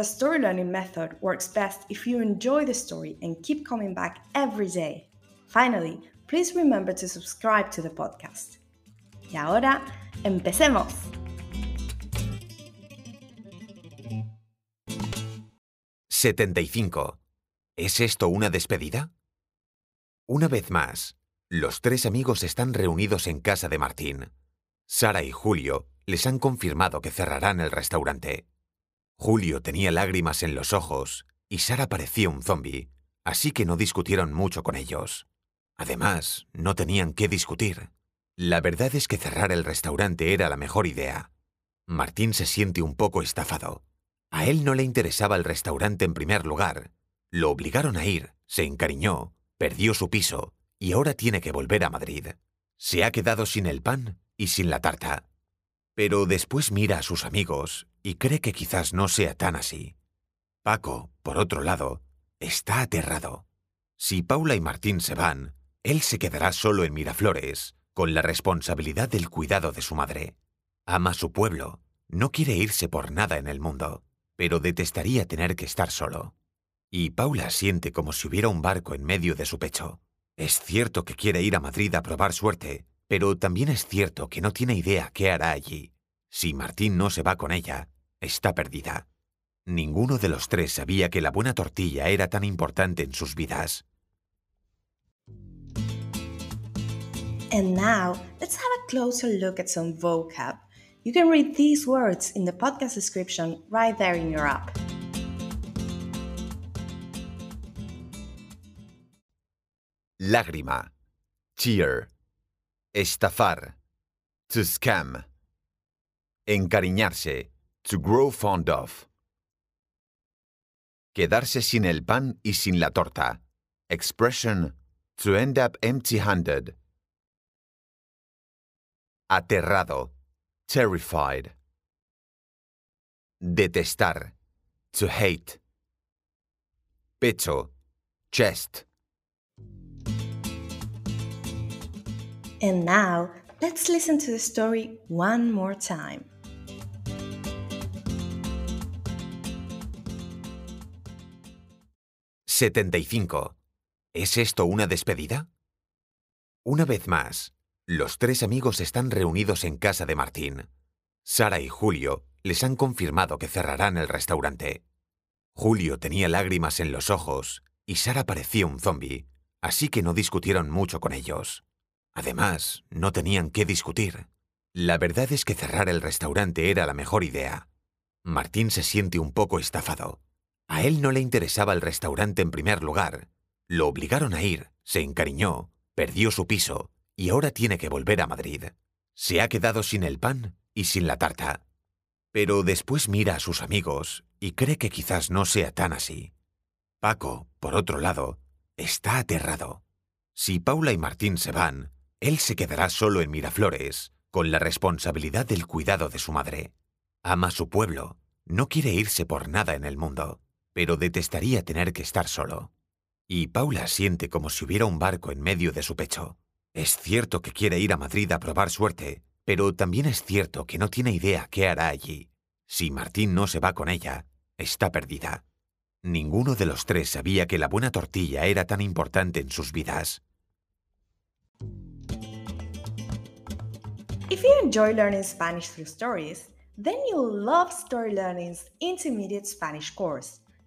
the story learning method works best if you enjoy the story and keep coming back every day. Finally, please remember to subscribe to the podcast. Y ahora, empecemos. «75. ¿Es esto una despedida? Una vez más, los tres amigos están reunidos en casa de Martín. Sara y Julio les han confirmado que cerrarán el restaurante. Julio tenía lágrimas en los ojos y Sara parecía un zombi, así que no discutieron mucho con ellos. Además, no tenían qué discutir. La verdad es que cerrar el restaurante era la mejor idea. Martín se siente un poco estafado. A él no le interesaba el restaurante en primer lugar. Lo obligaron a ir, se encariñó, perdió su piso y ahora tiene que volver a Madrid. Se ha quedado sin el pan y sin la tarta. Pero después mira a sus amigos y cree que quizás no sea tan así. Paco, por otro lado, está aterrado. Si Paula y Martín se van, él se quedará solo en Miraflores, con la responsabilidad del cuidado de su madre. Ama su pueblo, no quiere irse por nada en el mundo, pero detestaría tener que estar solo. Y Paula siente como si hubiera un barco en medio de su pecho. Es cierto que quiere ir a Madrid a probar suerte, pero también es cierto que no tiene idea qué hará allí. Si Martín no se va con ella, está perdida. Ninguno de los tres sabía que la buena tortilla era tan importante en sus vidas. And now, let's have a closer look at some vocab. You can read these words in the podcast description right there in your app. Lágrima. Tear. Estafar. To scam. Encariñarse. To grow fond of. Quedarse sin el pan y sin la torta. Expression. To end up empty-handed. Aterrado. Terrified. Detestar. To hate. Pecho. Chest. And now, let's listen to the story one more time. «75. ¿Es esto una despedida? Una vez más, los tres amigos están reunidos en casa de Martín. Sara y Julio les han confirmado que cerrarán el restaurante. Julio tenía lágrimas en los ojos y Sara parecía un zombi, así que no discutieron mucho con ellos. Además, no tenían qué discutir. La verdad es que cerrar el restaurante era la mejor idea. Martín se siente un poco estafado. A él no le interesaba el restaurante en primer lugar. Lo obligaron a ir, se encariñó, perdió su piso y ahora tiene que volver a Madrid. Se ha quedado sin el pan y sin la tarta. Pero después mira a sus amigos y cree que quizás no sea tan así. Paco, por otro lado, está aterrado. Si Paula y Martín se van, él se quedará solo en Miraflores, con la responsabilidad del cuidado de su madre. Ama su pueblo, no quiere irse por nada en el mundo, pero detestaría tener que estar solo. Y Paula siente como si hubiera un barco en medio de su pecho. Es cierto que quiere ir a Madrid a probar suerte, pero también es cierto que no tiene idea qué hará allí. Si Martín no se va con ella, está perdida. Ninguno de los tres sabía que la buena tortilla era tan importante en sus vidas. If you enjoy learning Spanish through stories, then you'll love Story Learning's intermediate Spanish course.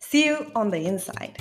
See you on the inside.